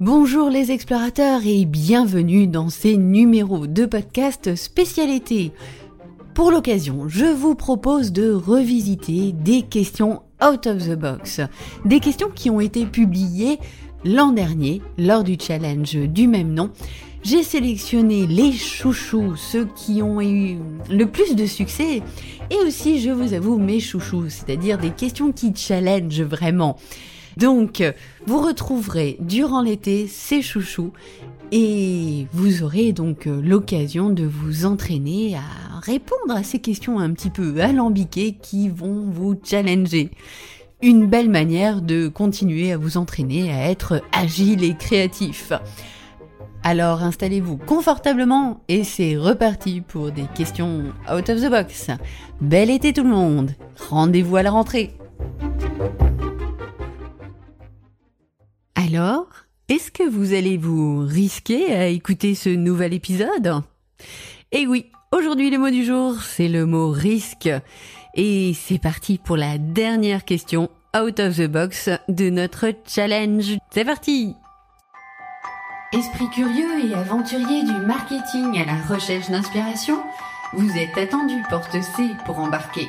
Bonjour les explorateurs et bienvenue dans ces numéros de podcast spécialité. Pour l'occasion, je vous propose de revisiter des questions out of the box, des questions qui ont été publiées l'an dernier lors du challenge du même nom. J'ai sélectionné les chouchous, ceux qui ont eu le plus de succès, et aussi, je vous avoue, mes chouchous, c'est-à-dire des questions qui challenge vraiment. Donc, vous retrouverez durant l'été ces chouchous et vous aurez donc l'occasion de vous entraîner à répondre à ces questions un petit peu alambiquées qui vont vous challenger. Une belle manière de continuer à vous entraîner à être agile et créatif. Alors installez-vous confortablement et c'est reparti pour des questions out of the box. Bel été tout le monde. Rendez-vous à la rentrée. Alors, est-ce que vous allez vous risquer à écouter ce nouvel épisode? Eh oui, aujourd'hui le mot du jour, c'est le mot risque. Et c'est parti pour la dernière question out of the box de notre challenge. C'est parti Esprit curieux et aventurier du marketing à la recherche d'inspiration, vous êtes attendu porte C pour embarquer.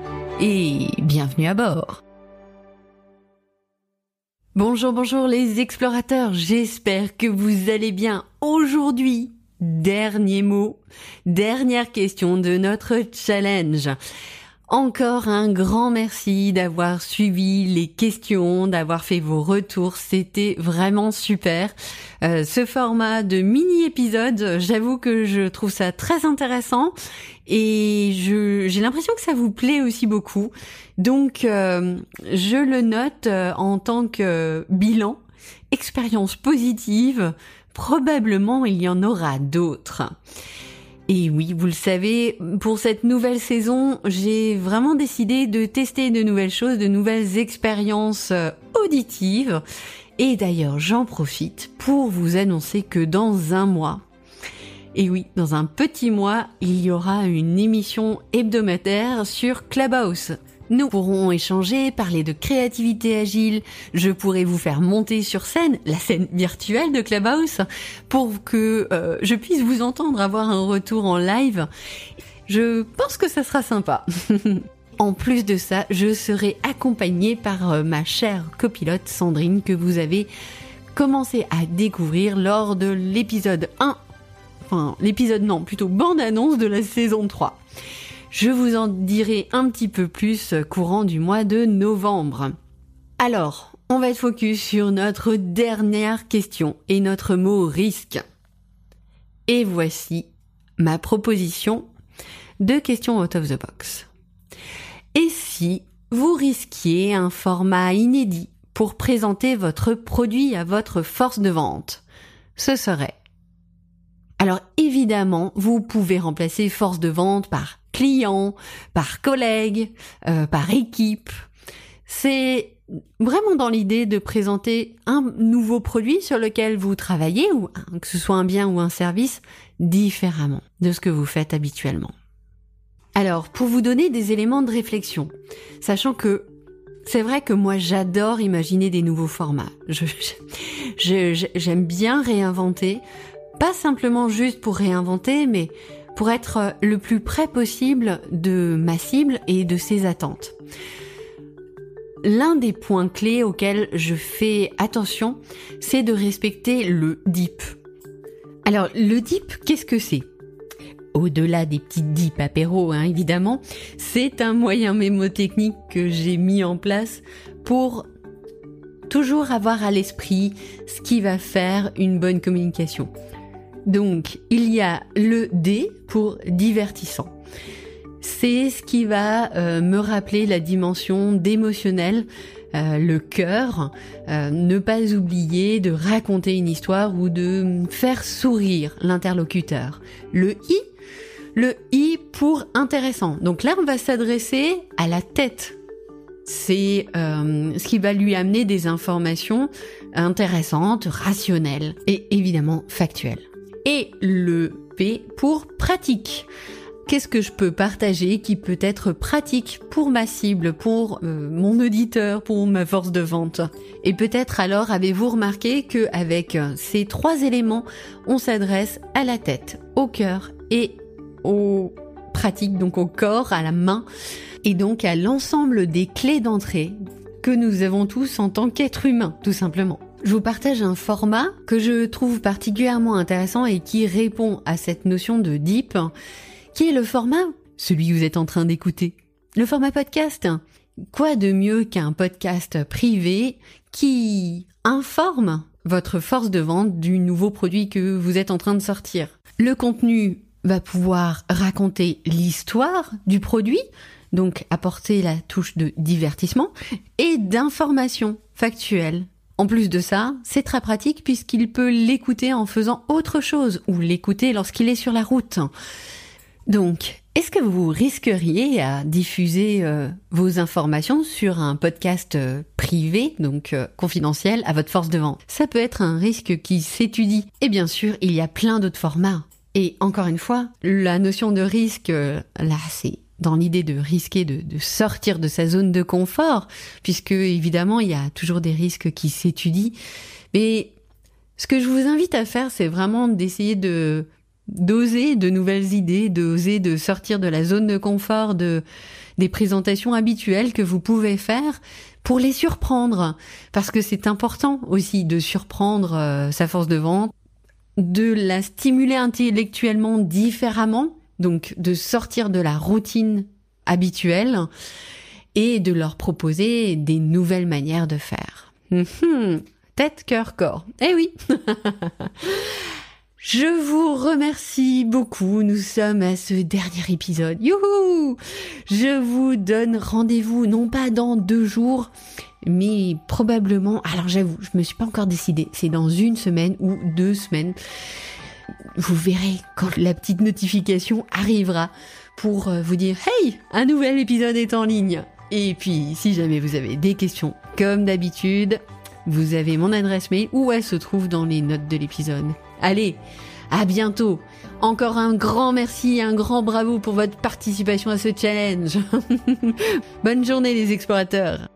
et bienvenue à bord. Bonjour, bonjour les explorateurs, j'espère que vous allez bien aujourd'hui. Dernier mot, dernière question de notre challenge. Encore un grand merci d'avoir suivi les questions, d'avoir fait vos retours. C'était vraiment super. Euh, ce format de mini-épisode, j'avoue que je trouve ça très intéressant et j'ai l'impression que ça vous plaît aussi beaucoup. Donc, euh, je le note euh, en tant que bilan, expérience positive. Probablement, il y en aura d'autres. Et oui, vous le savez, pour cette nouvelle saison, j'ai vraiment décidé de tester de nouvelles choses, de nouvelles expériences euh, auditives. Et d'ailleurs, j'en profite pour vous annoncer que dans un mois, et oui, dans un petit mois, il y aura une émission hebdomadaire sur Clubhouse. Nous pourrons échanger, parler de créativité agile, je pourrai vous faire monter sur scène, la scène virtuelle de Clubhouse, pour que euh, je puisse vous entendre avoir un retour en live. Je pense que ça sera sympa. En plus de ça, je serai accompagnée par euh, ma chère copilote Sandrine que vous avez commencé à découvrir lors de l'épisode 1, enfin l'épisode non, plutôt bande-annonce de la saison 3. Je vous en dirai un petit peu plus courant du mois de novembre. Alors, on va être focus sur notre dernière question et notre mot risque. Et voici ma proposition de questions out of the box. Et si vous risquiez un format inédit pour présenter votre produit à votre force de vente? Ce serait alors évidemment, vous pouvez remplacer force de vente par client, par collègue, euh, par équipe. C'est vraiment dans l'idée de présenter un nouveau produit sur lequel vous travaillez, ou que ce soit un bien ou un service, différemment de ce que vous faites habituellement. Alors, pour vous donner des éléments de réflexion, sachant que c'est vrai que moi j'adore imaginer des nouveaux formats. J'aime bien réinventer, pas simplement juste pour réinventer, mais pour être euh, le plus près possible de ma cible et de ses attentes. L'un des points clés auxquels je fais attention, c'est de respecter le deep. Alors, le deep, qu'est-ce que c'est? Au-delà des petits dips apéro, hein, évidemment, c'est un moyen mémotechnique que j'ai mis en place pour toujours avoir à l'esprit ce qui va faire une bonne communication. Donc, il y a le D pour divertissant. C'est ce qui va euh, me rappeler la dimension d'émotionnel euh, le cœur, euh, ne pas oublier de raconter une histoire ou de faire sourire l'interlocuteur. Le i, le i pour intéressant. Donc là, on va s'adresser à la tête. C'est ce qui va lui amener des informations intéressantes, rationnelles et évidemment factuelles. Et le P pour pratique qu'est-ce que je peux partager qui peut être pratique pour ma cible, pour euh, mon auditeur, pour ma force de vente? Et peut-être alors avez-vous remarqué que avec euh, ces trois éléments, on s'adresse à la tête, au cœur et aux pratiques, donc au corps, à la main, et donc à l'ensemble des clés d'entrée que nous avons tous en tant qu'être humain, tout simplement. Je vous partage un format que je trouve particulièrement intéressant et qui répond à cette notion de deep qui est le format, celui que vous êtes en train d'écouter. Le format podcast. Quoi de mieux qu'un podcast privé qui informe votre force de vente du nouveau produit que vous êtes en train de sortir? Le contenu va pouvoir raconter l'histoire du produit, donc apporter la touche de divertissement et d'information factuelle. En plus de ça, c'est très pratique puisqu'il peut l'écouter en faisant autre chose ou l'écouter lorsqu'il est sur la route. Donc, est-ce que vous risqueriez à diffuser euh, vos informations sur un podcast euh, privé, donc euh, confidentiel, à votre force de vente? Ça peut être un risque qui s'étudie. Et bien sûr, il y a plein d'autres formats. Et encore une fois, la notion de risque, là, c'est dans l'idée de risquer de, de, sortir de sa zone de confort, puisque évidemment, il y a toujours des risques qui s'étudient. Mais ce que je vous invite à faire, c'est vraiment d'essayer de d'oser de nouvelles idées, d'oser de sortir de la zone de confort de des présentations habituelles que vous pouvez faire pour les surprendre parce que c'est important aussi de surprendre euh, sa force de vente, de la stimuler intellectuellement différemment, donc de sortir de la routine habituelle et de leur proposer des nouvelles manières de faire. Hum, tête, cœur, corps. Eh oui. Je vous remercie beaucoup. Nous sommes à ce dernier épisode. Youhou Je vous donne rendez-vous non pas dans deux jours, mais probablement. Alors j'avoue, je me suis pas encore décidé. C'est dans une semaine ou deux semaines. Vous verrez quand la petite notification arrivera pour euh, vous dire Hey, un nouvel épisode est en ligne. Et puis, si jamais vous avez des questions, comme d'habitude, vous avez mon adresse mail où elle se trouve dans les notes de l'épisode. Allez, à bientôt. Encore un grand merci et un grand bravo pour votre participation à ce challenge. Bonne journée les explorateurs.